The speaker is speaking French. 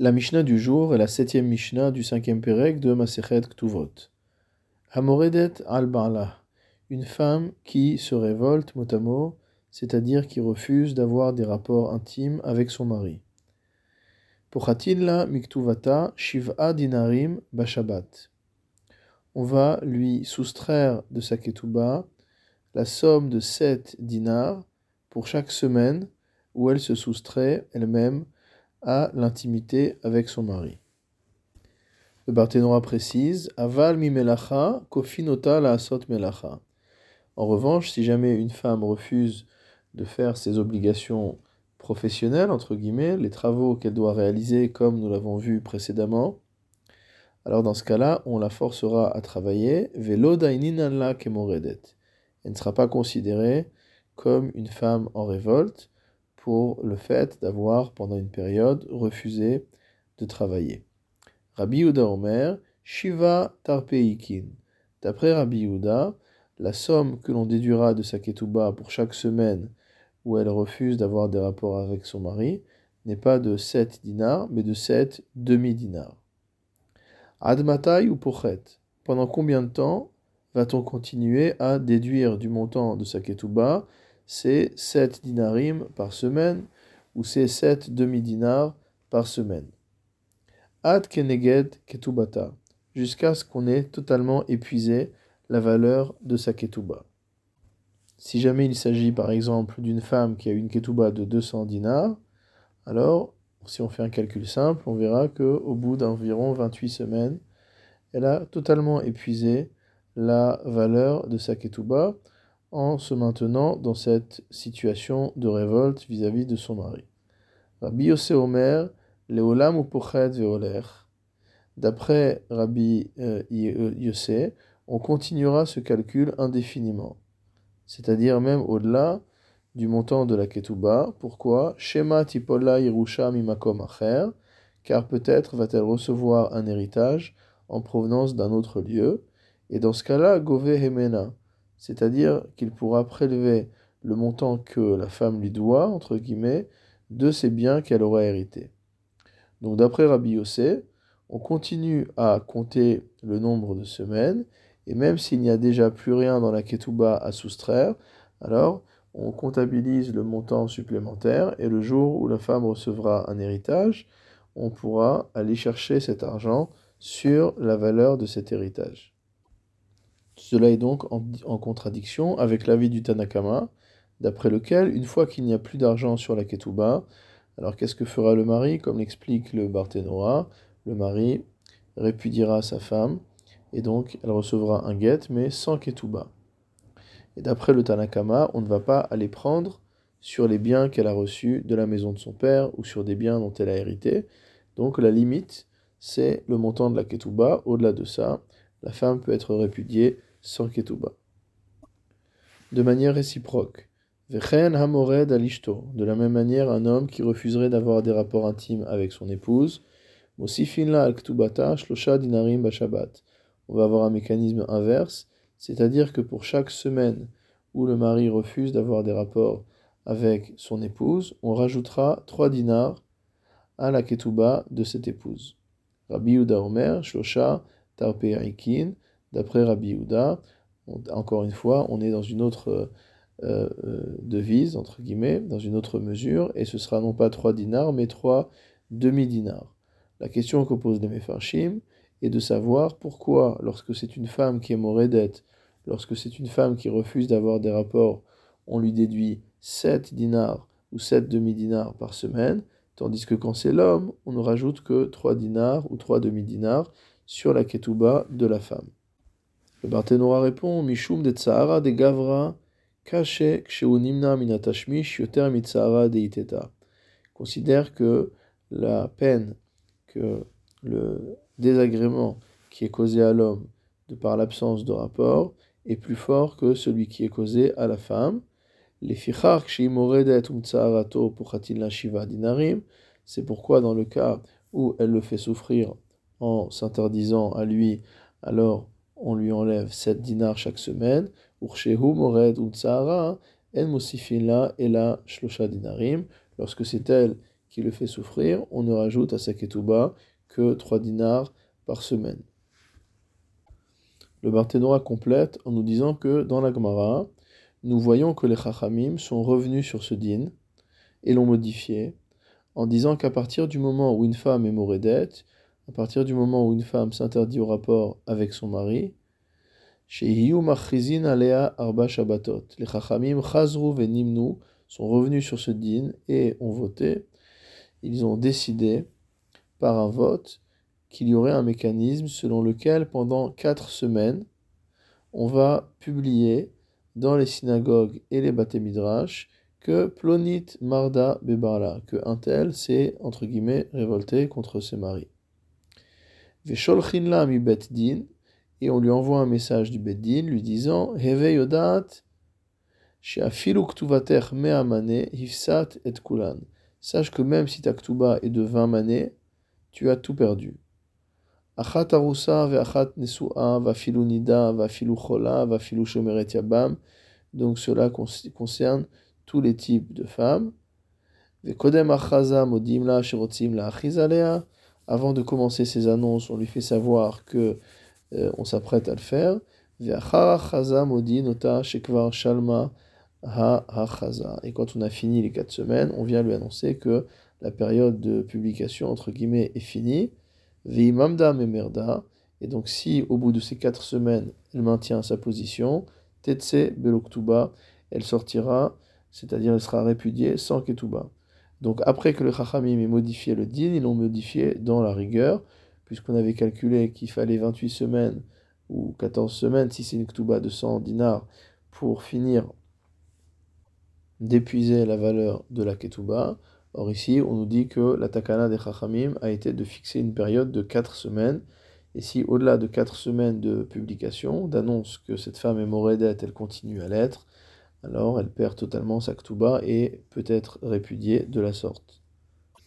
La Mishnah du jour est la septième Mishnah du cinquième Pérec de Masechet Ktuvot. Hamoredet al une femme qui se révolte mot à mot, c'est-à-dire qui refuse d'avoir des rapports intimes avec son mari. Pochatilla miktuvata shiv'a dinarim bashabat? On va lui soustraire de sa ketouba la somme de sept dinars pour chaque semaine où elle se soustrait elle-même à l'intimité avec son mari. Le Barthénois précise Aval mi melacha, kofinota la asot melacha. En revanche, si jamais une femme refuse de faire ses obligations professionnelles, entre guillemets, les travaux qu'elle doit réaliser comme nous l'avons vu précédemment, alors dans ce cas-là, on la forcera à travailler. Velo kemoredet. Elle ne sera pas considérée comme une femme en révolte, le fait d'avoir, pendant une période, refusé de travailler. Rabbi Yehuda Omer, Shiva Tarpeikin. D'après Rabbi Yehuda, la somme que l'on déduira de sa ketouba pour chaque semaine où elle refuse d'avoir des rapports avec son mari n'est pas de 7 dinars, mais de 7 demi-dinars. Admatai ou pochet. Pendant combien de temps va-t-on continuer à déduire du montant de sa ketouba c'est 7 dinarim par semaine, ou c'est 7 demi-dinars par semaine. Ad keneged ketubata, jusqu'à ce qu'on ait totalement épuisé la valeur de sa ketuba. Si jamais il s'agit par exemple d'une femme qui a une ketuba de 200 dinars, alors si on fait un calcul simple, on verra qu'au bout d'environ 28 semaines, elle a totalement épuisé la valeur de sa ketuba en se maintenant dans cette situation de révolte vis-à-vis de son mari. Rabbi Yosef Omer, Leolam ou Pochet Veoler. D'après Rabbi euh, Yosef, on continuera ce calcul indéfiniment, c'est-à-dire même au-delà du montant de la ketouba. Pourquoi? Shema tipola Yerusha mimakom acher, car peut-être va-t-elle recevoir un héritage en provenance d'un autre lieu, et dans ce cas-là, Gove Hemena, c'est-à-dire qu'il pourra prélever le montant que la femme lui doit, entre guillemets, de ses biens qu'elle aura hérités. Donc d'après Rabbi Yossé, on continue à compter le nombre de semaines, et même s'il n'y a déjà plus rien dans la ketouba à soustraire, alors on comptabilise le montant supplémentaire, et le jour où la femme recevra un héritage, on pourra aller chercher cet argent sur la valeur de cet héritage. Cela est donc en, contradiction avec l'avis du Tanakama, d'après lequel, une fois qu'il n'y a plus d'argent sur la ketouba, alors qu'est-ce que fera le mari Comme l'explique le Barthénoa, le mari répudiera sa femme, et donc elle recevra un guet, mais sans ketouba. Et d'après le Tanakama, on ne va pas aller prendre sur les biens qu'elle a reçus de la maison de son père ou sur des biens dont elle a hérité. Donc la limite, c'est le montant de la ketouba. Au-delà de ça, la femme peut être répudiée De manière réciproque. Vechen hamored alishto. De la même manière, un homme qui refuserait d'avoir des rapports intimes avec son épouse. Mosifin al ktubata shlosha dinarim bashabat. On va avoir un mécanisme inverse, c'est-à-dire que pour chaque semaine où le mari refuse d'avoir des rapports avec son épouse, on rajoutera trois dinars à la ketouba de cette épouse. Rabbi Uda Omer, Shlosha, D'après Rabbi Yehuda, encore une fois, on est dans une autre euh, euh, devise, entre guillemets, dans une autre mesure, et ce sera non pas trois dinars, mais trois demi-dinars. La question que pose les Mefarshim est de savoir pourquoi, lorsque c'est une femme qui est morédette, lorsque c'est une femme qui refuse d'avoir des rapports, on lui déduit 7 dinars ou 7 demi-dinars par semaine, tandis que quand c'est l'homme, on ne rajoute que 3 dinars ou 3 demi-dinars sur la ketouba de la femme. Le Barthénois répond Mishum de Tsahara de Gavra, Kache Ksheunimna Minatashmish Yoter Mitsahara de Iteta. Considère que la peine, que le désagrément qui est causé à l'homme de par l'absence de rapport est plus fort que celui qui est causé à la femme. Les fichar puchatin shiva dinarim. C'est pourquoi dans le cas où elle le fait souffrir en s'interdisant à lui, alors on lui enlève 7 dinars chaque semaine. mored en et la shlosha dinarim. Lorsque c'est elle qui le fait souffrir, on ne rajoute à sa ketouba que 3 dinars par semaine. Le Barthénora complète en nous disant que dans la Gemara, nous voyons que les Chachamim sont revenus sur ce din et l'ont modifié en disant qu'à partir du moment où une femme est morédette, à partir du moment où une femme s'interdit au rapport avec son mari, les Chachamim Chazru Venimnu sont revenus sur ce din et ont voté. Ils ont décidé par un vote qu'il y aurait un mécanisme selon lequel pendant quatre semaines, on va publier dans les synagogues et les midrash que Plonit Marda Bebarla, que un tel s'est, entre guillemets, révolté contre ses maris. Vesholchinla mi din, et on lui envoie un message du Beddin lui disant Heve yodat she'afilu ktuvater me'amane hifsat et kulan. Sache que même si ta ktuba est de 20 manées, tu as tout perdu. Achat arusa ve'achat nesu'a vafilu nida vafilu chola vafilu shomeret yabam. Donc cela concerne tous les types de femmes. Ve'kodem achaza modim la sherotzim la achizalea. Avant de commencer ces annonces, on lui fait savoir que euh, on s'apprête à le faire. Et quand on a fini les quatre semaines, on vient lui annoncer que la période de publication, entre guillemets, est finie. Et donc, si au bout de ces quatre semaines, elle maintient sa position, tetse beloktuba, elle sortira, c'est-à-dire elle sera répudiée sans ketuba. Donc, après que le chachamim ait modifié le din, ils l'ont modifié dans la rigueur puisqu'on avait calculé qu'il fallait 28 semaines ou 14 semaines, si c'est une ktouba de 100 dinars, pour finir d'épuiser la valeur de la ketouba. Or ici, on nous dit que la takana des chachamim a été de fixer une période de 4 semaines. Et si au-delà de 4 semaines de publication, d'annonce que cette femme est morédette, elle continue à l'être, alors elle perd totalement sa ktouba et peut être répudiée de la sorte.